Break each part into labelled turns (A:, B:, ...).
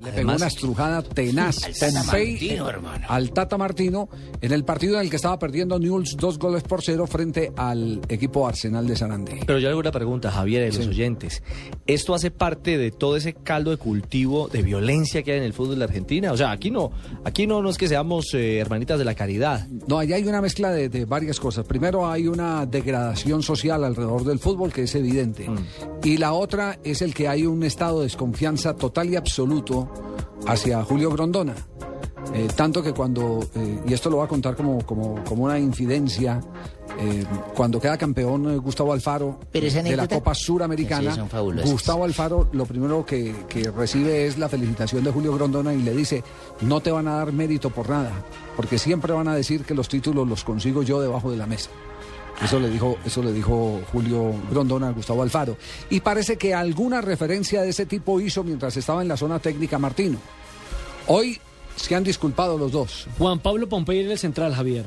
A: Le pegó una estrujada tenaz Pompey al Tata Martino en el partido en el que estaba perdiendo Newell's dos goles por cero frente al equipo Arsenal de Sarandí.
B: Pero yo hago una pregunta, Javier, de los oyentes. ¿Esto hace parte de todo ese caldo de cultivo de violencia que hay en el fútbol de Argentina? O sea, aquí no, aquí no, no es que seamos eh, hermanitas de la caridad.
A: No, allá hay una mezcla de, de varias cosas. Primero hay una degradación social alrededor del fútbol que es evidente. Y la otra es el que hay un estado de desconfianza total y absoluto hacia Julio Grondona. Eh, tanto que cuando, eh, y esto lo voy a contar como, como, como una infidencia, eh, cuando queda campeón Gustavo Alfaro
C: Pero
A: de la Copa Suramericana,
C: Sí.
A: Gustavo Alfaro lo primero que, que recibe es la felicitación de Julio Grondona y le dice, no te van a dar mérito por nada, porque siempre van a decir que los títulos los consigo yo debajo de la mesa. Eso le dijo, eso le dijo Julio Grondona a Gustavo Alfaro. Y parece que alguna referencia de ese tipo hizo mientras estaba en la zona técnica Martino. Hoy se han disculpado los dos.
D: Juan Pablo Pompey era el central, Javier.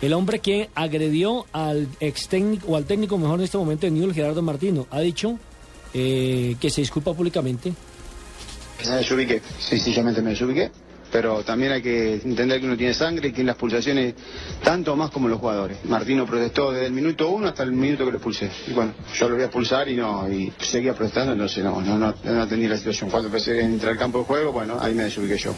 D: El hombre que agredió al ex técnico, o al técnico mejor en este momento de Newell, Gerardo Martino, ha dicho eh, que se disculpa públicamente.
E: Me desubiqué, sencillamente me desubiqué, pero también hay que entender que uno tiene sangre y que las pulsaciones tanto más como los jugadores. Martino protestó desde el minuto uno hasta el minuto que lo expulsé. Y bueno, yo lo voy a expulsar y no, y seguía protestando, entonces no, no, no, no atendí la situación. Cuando empecé a entrar al campo de juego, bueno, ahí me desubiqué yo.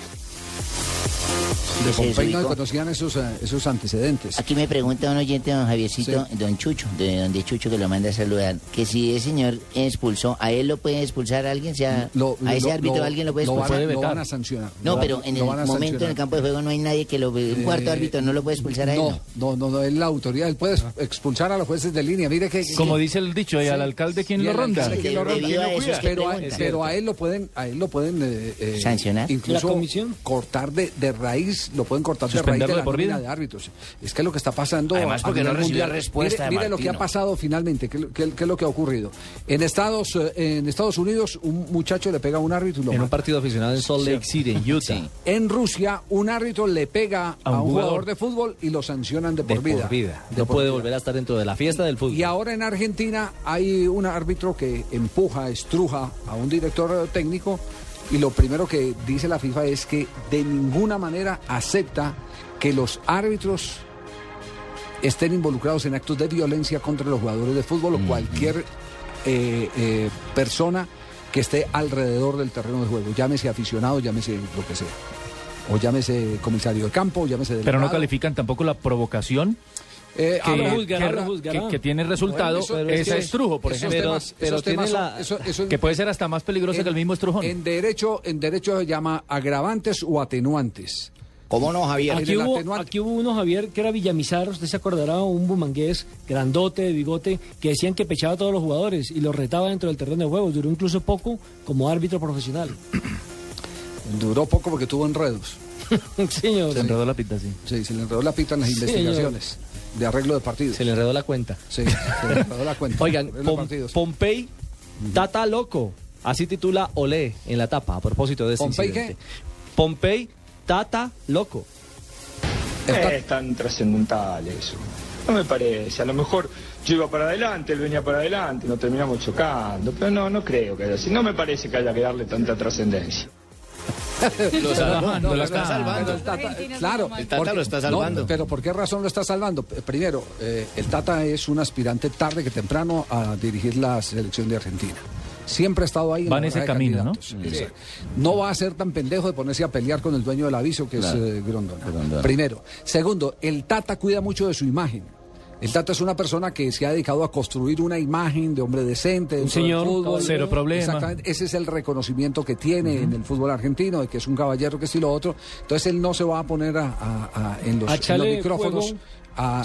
A: De
C: se
A: Pompey no
C: desubicó.
A: conocían esos, eh, esos antecedentes.
C: Aquí me pregunta un oyente, don Javiercito, don Chucho, de donde Chucho que lo manda a saludar, que si ese señor expulsó, ¿a él lo puede expulsar alguien? O sea,
A: Lo-
C: ¿A ese
A: lo-
C: árbitro
A: lo-
C: alguien lo puede
A: lo van a-
C: expulsar?
A: lo van a sancionar.
C: No,
A: Lo
C: pero en
A: lo
C: el
A: a
C: momento en el campo de juego no hay nadie que lo... Un cuarto
A: Eh,
C: árbitro no lo puede expulsar a él.
A: No, no, no, no, es la autoridad. Él puede expulsar a los jueces de línea. Mire que.
F: Como dice el dicho, y al alcalde quien
A: Y
F: lo ronda.
A: alcalde quien lo ronda.
C: A
A: pero, a, pero a él lo pueden, a él lo pueden eh, eh,
C: ¿Sancionar?
A: incluso
D: ¿La comisión?
A: cortar de, de raíz, lo pueden cortar de raíz de
F: ¿Suspenderlo
A: la
F: de por vida?
A: de árbitros. Es que lo que está pasando.
C: Además, porque no recibió respuesta
A: Mire,
C: de
A: mire lo que ha pasado finalmente, qué, qué- qué es lo que ha ocurrido. En Estados, eh, en Estados Unidos, un muchacho le pega a un árbitro y lo
B: En un partido aficionado en Salt Lake City, en Utah.
C: Sí.
A: En Rusia, un árbitro le pega a un, jugador. de fútbol y lo sancionan de
B: De
A: por vida.
B: por vida.
A: De
B: No
A: por
B: puede
A: vida.
B: volver a estar dentro de la fiesta del fútbol.
A: Y ahora en Argentina hay un árbitro que empuja, estruja a un director técnico y lo primero que dice la FIFA es que de ninguna manera acepta que los árbitros estén involucrados en actos de violencia contra los jugadores de fútbol o cualquier eh, eh, persona que esté alrededor del terreno de juego, llámese aficionado, llámese lo que sea. O llámese comisario de campo, o llámese
F: Pero no
A: delegado.
F: califican tampoco la provocación
A: Eh,
F: que,
A: ahora,
D: juzgará,
F: que-
D: lo juzgará.
F: que- que tiene resultado
A: Bueno, eso-
F: ese
A: es-
F: estrujo, por ejemplo.
A: temas-
B: pero
A: esos
B: tiene
A: temas son-
B: la-
A: eso- eso-
F: que puede ser hasta más peligroso que el mismo estrujón.
A: En derecho, en derecho se llama agravantes o atenuantes.
C: ¿Cómo no, Javier?
D: Aquí hubo, aquí hubo uno, Javier, que era Villamizar, usted se acordará, un bumangués grandote, de bigote, que decían que pechaba a todos los jugadores y los retaba dentro del terreno de juego. Duró incluso poco como árbitro profesional.
A: Duró poco porque tuvo enredos.
D: Señor.
F: Se enredó la pita, sí.
A: Sí, se le enredó la pita en las
D: Sí,
A: investigaciones de arreglo de partidos.
B: Se le enredó la cuenta.
A: Sí, se le enredó la cuenta.
B: Oigan, Pom-. Pompey, Tata Loco. Así titula Olé en la tapa, a propósito de este
A: ¿Pompey
B: incidente. Pompey, Tata Loco.
A: Está-
G: es tan trascendental eso. No me parece. A lo mejor yo iba para adelante, él venía para adelante, nos terminamos chocando. Pero no, no creo que haya así. No me parece que haya que darle tanta trascendencia.
F: Lo está salvando,
A: pero
F: lo está
A: el
F: salvando.
A: Tata- claro,
C: El Tata
A: porque-
C: lo está
A: no,
C: salvando.
A: pero ¿por qué razón lo está salvando? Primero, eh, el Tata es un aspirante tarde que temprano a dirigir la selección de Argentina. Siempre ha estado ahí.
F: Va en ese camino, ¿no?
A: No va a ser tan pendejo de ponerse a pelear con el dueño del aviso, que es eh, Grondona.
C: Grondona.
A: Primero. Segundo, el Tata cuida mucho de su imagen. El Tata es una persona que se ha dedicado a construir una imagen de hombre decente, del
D: señor,
A: fútbol.
F: cero problema.
A: Exactamente. Ese es el reconocimiento que tiene en el fútbol argentino, de que es un caballero, que es y lo otro. Entonces él no se va a poner a, a- a- en, los, en los micrófonos
D: fuego,
A: a,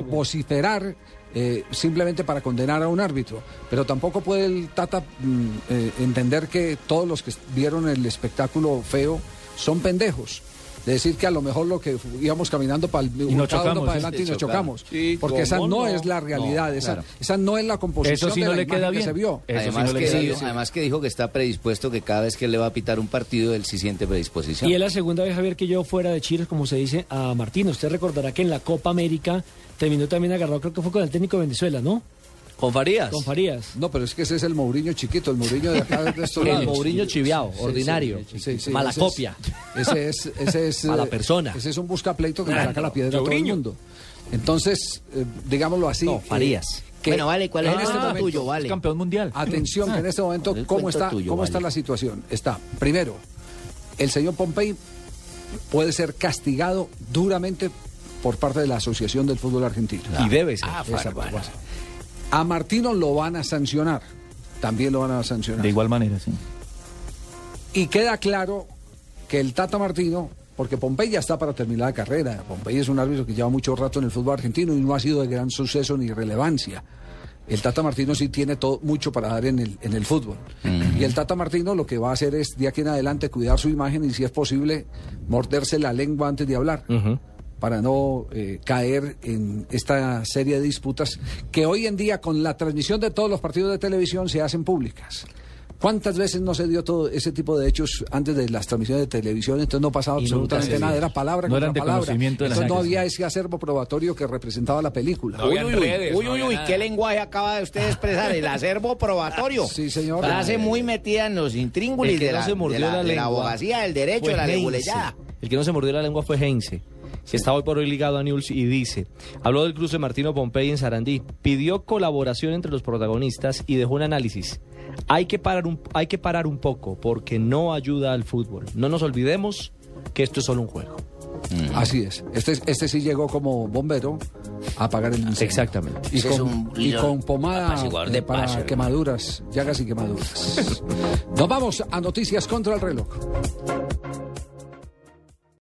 A: vociferar eh, simplemente para condenar a un árbitro. Pero tampoco puede el Tata mm, eh, entender que todos los que vieron el espectáculo feo son pendejos. De decir que a lo mejor lo que íbamos caminando para el
F: nos
A: cada uno
F: chocamos,
A: para
F: sí.
A: adelante y
F: Sí,
A: nos chocamos.
B: Sí,
A: porque esa
B: ¿cómo
A: no,
B: no?
A: es la realidad, esa,
B: claro.
A: esa no es la composición
F: Eso sí
A: de
F: no
A: la
F: le queda
A: que
F: bien.
A: se vio.
F: Eso sí
H: además,
F: no le
H: que
F: queda
H: dijo,
F: bien.
H: además que dijo que está predispuesto, que cada vez que él le va a pitar un partido, él sí siente predisposición.
D: Y es la segunda vez, Javier, que yo fuera de Chile, como se dice, a Martín. Usted recordará que en la Copa América terminó también agarrado, creo que fue con el técnico de Venezuela, ¿no?
B: Con Farías.
D: Con Farías.
A: No, pero es que ese es el Mourinho chiquito, el Mourinho de acá de estos
B: El
A: lados.
B: Mourinho chiviao,
A: Sí,
B: ordinario.
A: sí, sí, sí,
B: Mala
A: ese es-
B: copia.
A: Ese es, ese es
B: Mala
A: eh,
B: persona.
A: Ese es un buscapleito que le saca la piedra a todo el mundo. Entonces, eh, digámoslo así.
B: No,
A: eh,
B: Farías.
A: que
C: Bueno, vale, ¿cuál es
A: en
C: el
A: este momento-
C: tuyo? Vale.
F: Campeón mundial.
A: Atención, que en este momento,
C: El
A: ¿cómo está,
C: tuyo,
A: cómo
C: vale.
A: está la situación? Está, primero, el señor Pompey puede ser castigado duramente por parte de la Asociación del Fútbol Argentino.
B: Y debe ser.
A: Esa cosa. A Martino lo van a sancionar. También lo van a sancionar.
F: De igual manera, sí.
A: Y queda claro que el Tata Martino, porque Pompey ya está para terminar la carrera, Pompey es un árbitro que lleva mucho rato en el fútbol argentino y no ha sido de gran suceso ni relevancia. El Tata Martino sí tiene todo, mucho para dar en el, en el fútbol. Y el Tata Martino lo que va a hacer es, de aquí en adelante, cuidar su imagen y, si es posible, morderse la lengua antes de hablar. Para no eh, caer en esta serie de disputas que hoy en día, con la transmisión de todos los partidos de televisión, se hacen públicas. ¿Cuántas veces no se dio todo ese tipo de hechos antes de las transmisiones de televisión? Entonces no pasaba absolutamente nada, era palabra
F: No
A: contra
F: eran de
A: palabra.
F: conocimiento de la
A: Entonces no había ese acervo probatorio que representaba la película.
H: Uy, uy, uy, uy, uy, uy, ¿qué lenguaje acaba de usted expresar? El acervo probatorio.
A: Sí, señor.
H: Frase muy metida en los intríngulis de
B: no
H: la,
B: se mordió
H: de la-
B: la
H: de la
B: lengua
H: abogacía, del derecho, de la leguleyada.
B: El que no se mordió la lengua fue Heinze. Que está hoy por hoy ligado a News y dice, habló del cruce Martino Pompey en Sarandí, pidió colaboración entre los protagonistas y dejó un análisis. Hay que parar un, hay que parar un poco porque no ayuda al fútbol. No nos olvidemos que esto es solo un juego.
A: Así es. Este, este sí llegó como bombero a apagar el incendio.
B: Exactamente.
A: Y con,
C: un
A: y con pomada
C: de
A: eh, para quemaduras, llagas y quemaduras. Nos vamos a noticias contra el reloj.